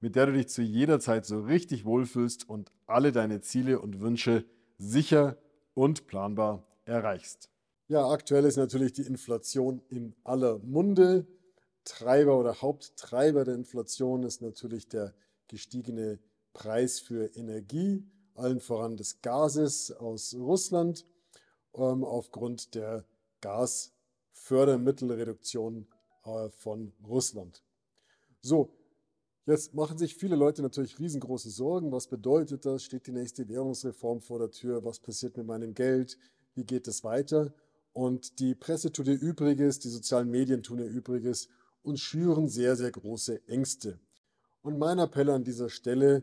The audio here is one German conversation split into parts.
mit der du dich zu jeder Zeit so richtig wohlfühlst und alle deine Ziele und Wünsche sicher und planbar erreichst. Ja, aktuell ist natürlich die Inflation in aller Munde. Treiber oder Haupttreiber der Inflation ist natürlich der gestiegene Preis für Energie, allen voran des Gases aus Russland, ähm, aufgrund der Gasfördermittelreduktion äh, von Russland. So, Jetzt machen sich viele Leute natürlich riesengroße Sorgen. Was bedeutet das? Steht die nächste Währungsreform vor der Tür? Was passiert mit meinem Geld? Wie geht es weiter? Und die Presse tut ihr Übriges, die sozialen Medien tun ihr Übriges und schüren sehr, sehr große Ängste. Und mein Appell an dieser Stelle,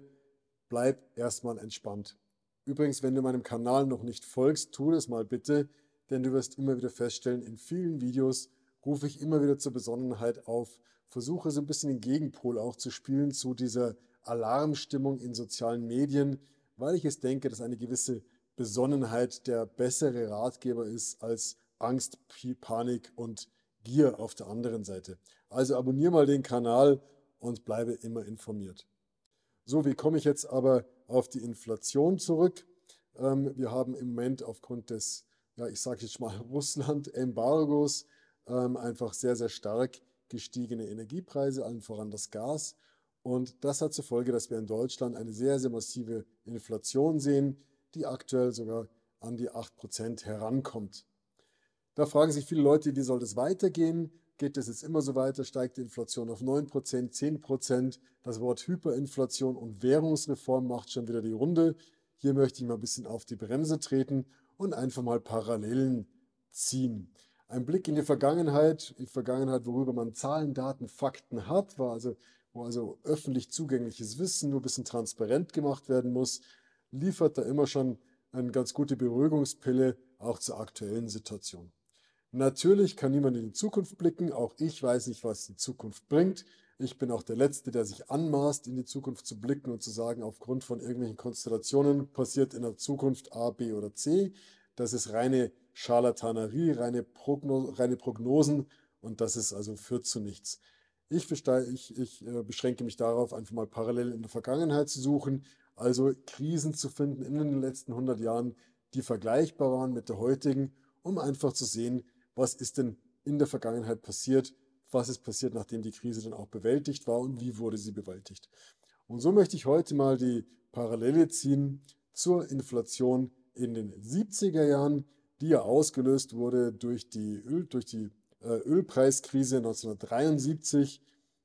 bleib erstmal entspannt. Übrigens, wenn du meinem Kanal noch nicht folgst, tu das mal bitte, denn du wirst immer wieder feststellen, in vielen Videos rufe ich immer wieder zur Besonnenheit auf versuche so ein bisschen den Gegenpol auch zu spielen zu dieser Alarmstimmung in sozialen Medien, weil ich es denke, dass eine gewisse Besonnenheit der bessere Ratgeber ist als Angst, Panik und Gier auf der anderen Seite. Also abonniere mal den Kanal und bleibe immer informiert. So, wie komme ich jetzt aber auf die Inflation zurück? Ähm, wir haben im Moment aufgrund des, ja, ich sage jetzt mal Russland-Embargos ähm, einfach sehr, sehr stark gestiegene Energiepreise, allen voran das Gas. Und das hat zur Folge, dass wir in Deutschland eine sehr, sehr massive Inflation sehen, die aktuell sogar an die 8% herankommt. Da fragen sich viele Leute, wie soll das weitergehen? Geht es jetzt immer so weiter? Steigt die Inflation auf 9%, 10%? Das Wort Hyperinflation und Währungsreform macht schon wieder die Runde. Hier möchte ich mal ein bisschen auf die Bremse treten und einfach mal Parallelen ziehen. Ein Blick in die Vergangenheit, die Vergangenheit, worüber man Zahlen, Daten, Fakten hat, war also, wo also öffentlich zugängliches Wissen nur ein bisschen transparent gemacht werden muss, liefert da immer schon eine ganz gute Beruhigungspille auch zur aktuellen Situation. Natürlich kann niemand in die Zukunft blicken, auch ich weiß nicht, was die Zukunft bringt. Ich bin auch der Letzte, der sich anmaßt, in die Zukunft zu blicken und zu sagen, aufgrund von irgendwelchen Konstellationen passiert in der Zukunft A, B oder C. Das ist reine Scharlatanerie, reine, Progno reine Prognosen und das ist also führt zu nichts. Ich, ich, ich äh, beschränke mich darauf, einfach mal parallel in der Vergangenheit zu suchen, also Krisen zu finden in den letzten 100 Jahren, die vergleichbar waren mit der heutigen, um einfach zu sehen, was ist denn in der Vergangenheit passiert, was ist passiert, nachdem die Krise dann auch bewältigt war und wie wurde sie bewältigt. Und so möchte ich heute mal die Parallele ziehen zur Inflation in den 70er Jahren, die ja ausgelöst wurde durch die, Öl, durch die äh, Ölpreiskrise 1973,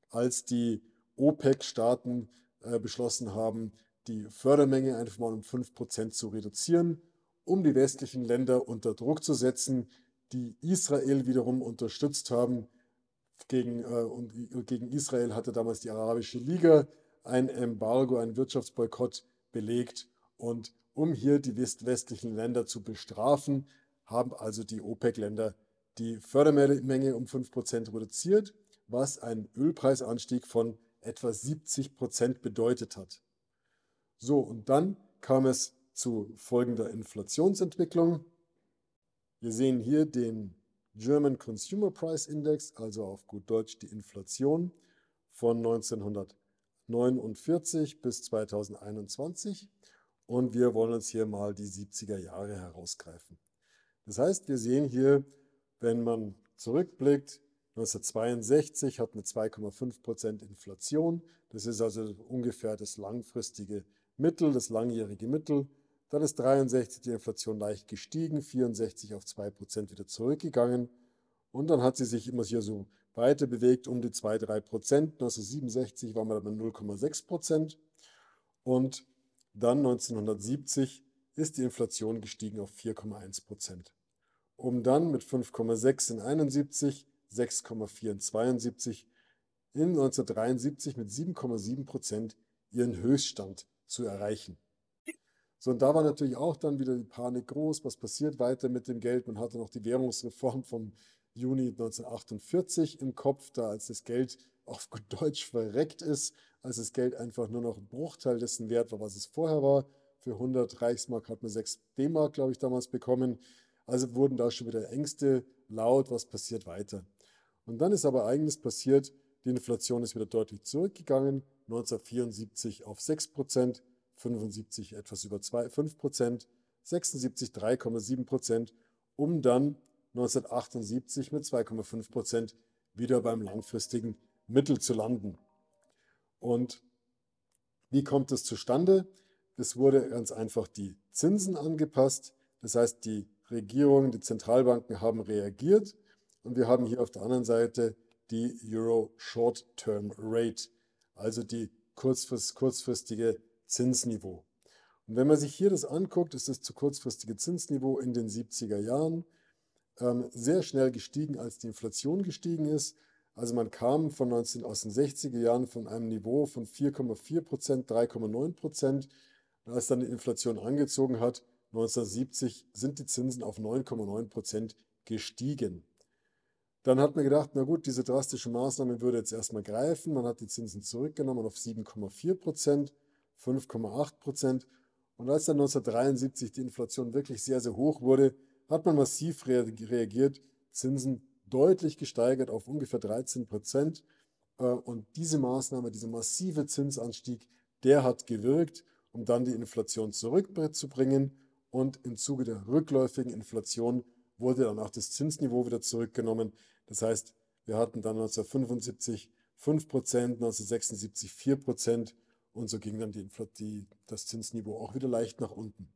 als die OPEC-Staaten äh, beschlossen haben, die Fördermenge einfach mal um 5% zu reduzieren, um die westlichen Länder unter Druck zu setzen, die Israel wiederum unterstützt haben. Gegen, äh, und, gegen Israel hatte damals die Arabische Liga ein Embargo, einen Wirtschaftsboykott belegt. Und um hier die westlichen Länder zu bestrafen, haben also die OPEC-Länder die Fördermenge um 5% reduziert, was einen Ölpreisanstieg von etwa 70% bedeutet hat. So, und dann kam es zu folgender Inflationsentwicklung. Wir sehen hier den German Consumer Price Index, also auf gut Deutsch die Inflation von 1949 bis 2021. Und wir wollen uns hier mal die 70er Jahre herausgreifen. Das heißt, wir sehen hier, wenn man zurückblickt, 1962 hatten wir 2,5% Inflation. Das ist also ungefähr das langfristige Mittel, das langjährige Mittel. Dann ist 63 die Inflation leicht gestiegen, 64 auf 2% wieder zurückgegangen. Und dann hat sie sich immer hier so weiter bewegt um die 2-3% 1967 waren wir bei 0,6% Und dann 1970 ist die Inflation gestiegen auf 4,1 Prozent, um dann mit 5,6 in 71, 6,4 in 72, in 1973 mit 7,7 Prozent ihren Höchststand zu erreichen. So, und da war natürlich auch dann wieder die Panik groß. Was passiert weiter mit dem Geld? Man hatte noch die Währungsreform vom Juni 1948 im Kopf, da als das Geld auf gut Deutsch verreckt ist, als das Geld einfach nur noch ein Bruchteil dessen wert war, was es vorher war. Für 100 Reichsmark hat man 6 D-Mark, glaube ich, damals bekommen. Also wurden da schon wieder Ängste laut, was passiert weiter. Und dann ist aber eigenes passiert, die Inflation ist wieder deutlich zurückgegangen, 1974 auf 6 Prozent, 75 etwas über 2, 5 Prozent, 76 3,7 Prozent, um dann 1978 mit 2,5 Prozent wieder beim langfristigen Mittel zu landen. Und wie kommt das zustande? Es wurde ganz einfach die Zinsen angepasst. Das heißt, die Regierungen, die Zentralbanken haben reagiert und wir haben hier auf der anderen Seite die Euro Short-Term Rate, also die kurzfrist, kurzfristige Zinsniveau. Und wenn man sich hier das anguckt, ist das zu kurzfristige Zinsniveau in den 70er Jahren ähm, sehr schnell gestiegen, als die Inflation gestiegen ist. Also man kam von 19, aus den 60er Jahren von einem Niveau von 4,4 Prozent, 3,9 Prozent. Als dann die Inflation angezogen hat, 1970 sind die Zinsen auf 9,9 Prozent gestiegen. Dann hat man gedacht, na gut, diese drastische Maßnahme würde jetzt erstmal greifen. Man hat die Zinsen zurückgenommen auf 7,4 Prozent, 5,8 Prozent. Und als dann 1973 die Inflation wirklich sehr, sehr hoch wurde, hat man massiv reagiert, Zinsen deutlich gesteigert auf ungefähr 13 Prozent. Äh, und diese Maßnahme, dieser massive Zinsanstieg, der hat gewirkt, um dann die Inflation zurückzubringen. Und im Zuge der rückläufigen Inflation wurde dann auch das Zinsniveau wieder zurückgenommen. Das heißt, wir hatten dann 1975 5 Prozent, 1976 4 Prozent und so ging dann die, die, das Zinsniveau auch wieder leicht nach unten.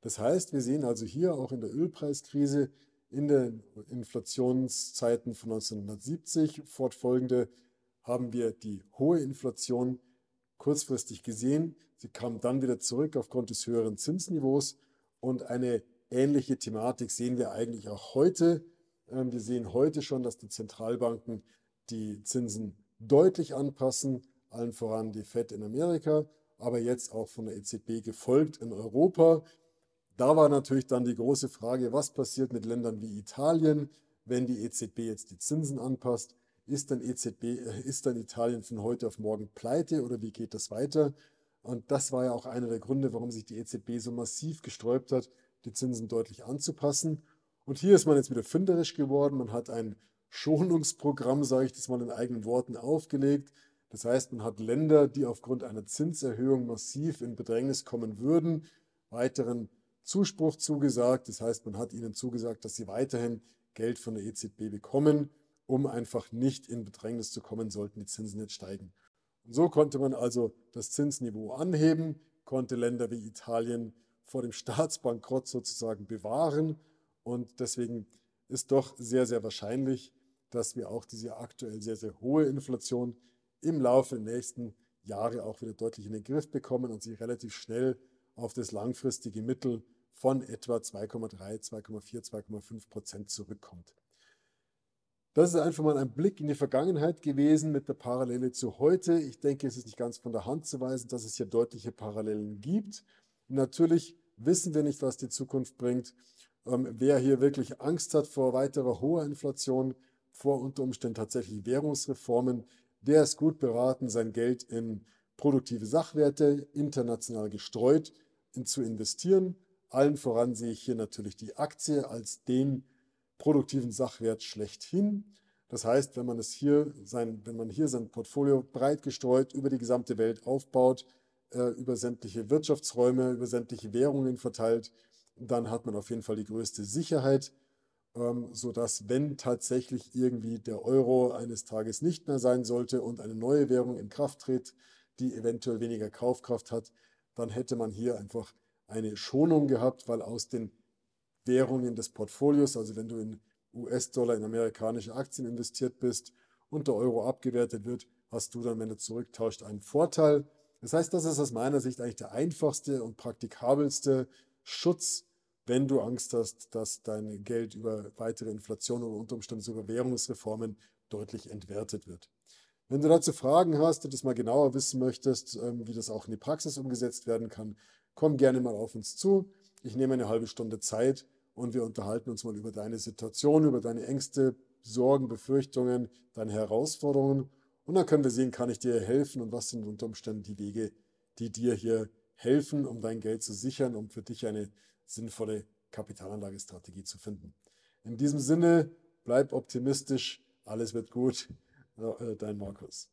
Das heißt, wir sehen also hier auch in der Ölpreiskrise, in den Inflationszeiten von 1970 fortfolgende, haben wir die hohe Inflation kurzfristig gesehen. Sie kam dann wieder zurück aufgrund des höheren Zinsniveaus und eine ähnliche Thematik sehen wir eigentlich auch heute. Ähm, wir sehen heute schon, dass die Zentralbanken die Zinsen deutlich anpassen, allen voran die Fed in Amerika, aber jetzt auch von der EZB gefolgt in Europa. Da war natürlich dann die große Frage, was passiert mit Ländern wie Italien, wenn die EZB jetzt die Zinsen anpasst? Ist dann, EZB, äh, ist dann Italien von heute auf morgen pleite oder wie geht das weiter? Und das war ja auch einer der Gründe, warum sich die EZB so massiv gesträubt hat, die Zinsen deutlich anzupassen. Und hier ist man jetzt wieder fünderisch geworden. Man hat ein Schonungsprogramm, sage ich das mal in eigenen Worten, aufgelegt. Das heißt, man hat Länder, die aufgrund einer Zinserhöhung massiv in Bedrängnis kommen würden, weiteren Zuspruch zugesagt. Das heißt, man hat ihnen zugesagt, dass sie weiterhin Geld von der EZB bekommen, um einfach nicht in Bedrängnis zu kommen, sollten die Zinsen jetzt steigen. Und so konnte man also das Zinsniveau anheben, konnte Länder wie Italien vor dem Staatsbankrott sozusagen bewahren. Und deswegen ist doch sehr, sehr wahrscheinlich, dass wir auch diese aktuell sehr, sehr hohe Inflation im Laufe der nächsten Jahre auch wieder deutlich in den Griff bekommen und sie relativ schnell auf das langfristige Mittel von etwa 2,3, 2,4, 2,5 Prozent zurückkommt. Das ist einfach mal ein Blick in die Vergangenheit gewesen mit der Parallele zu heute. Ich denke, es ist nicht ganz von der Hand zu weisen, dass es hier deutliche Parallelen gibt. natürlich wissen wir nicht, was die Zukunft bringt. Ähm, wer hier wirklich Angst hat vor weiterer hoher Inflation, vor unter Umständen tatsächlich Währungsreformen, der ist gut beraten, sein Geld in produktive Sachwerte, international gestreut, in, zu investieren. Allen voran sehe ich hier natürlich die Aktie als den produktiven Sachwert schlechthin. Das heißt, wenn man, es hier sein, wenn man hier sein Portfolio breit gestreut über die gesamte Welt aufbaut, äh, über sämtliche Wirtschaftsräume, über sämtliche Währungen verteilt, dann hat man auf jeden Fall die größte Sicherheit, ähm, sodass wenn tatsächlich irgendwie der Euro eines Tages nicht mehr sein sollte und eine neue Währung in Kraft tritt, die eventuell weniger Kaufkraft hat, dann hätte man hier einfach eine Schonung gehabt, weil aus den Währungen des Portfolios, also wenn du in US-Dollar in amerikanische Aktien investiert bist und der Euro abgewertet wird, hast du dann, wenn du zurücktauscht, einen Vorteil. Das heißt, das ist aus meiner Sicht eigentlich der einfachste und praktikabelste Schutz, wenn du Angst hast, dass dein Geld über weitere Inflation oder unter Umständen sogar Währungsreformen deutlich entwertet wird. Wenn du dazu Fragen hast und das mal genauer wissen möchtest, ähm, wie das auch in die Praxis umgesetzt werden kann, komm gerne mal auf uns zu. Ich nehme eine halbe Stunde Zeit und wir unterhalten uns mal über deine Situation, über deine Ängste, Sorgen, Befürchtungen, deine Herausforderungen. Und dann können wir sehen, kann ich dir helfen und was sind unter Umständen die Wege, die dir hier helfen, um dein Geld zu sichern, um für dich eine sinnvolle Kapitalanlagestrategie zu finden. In diesem Sinne, bleib optimistisch, alles wird gut. Äh, dein Markus.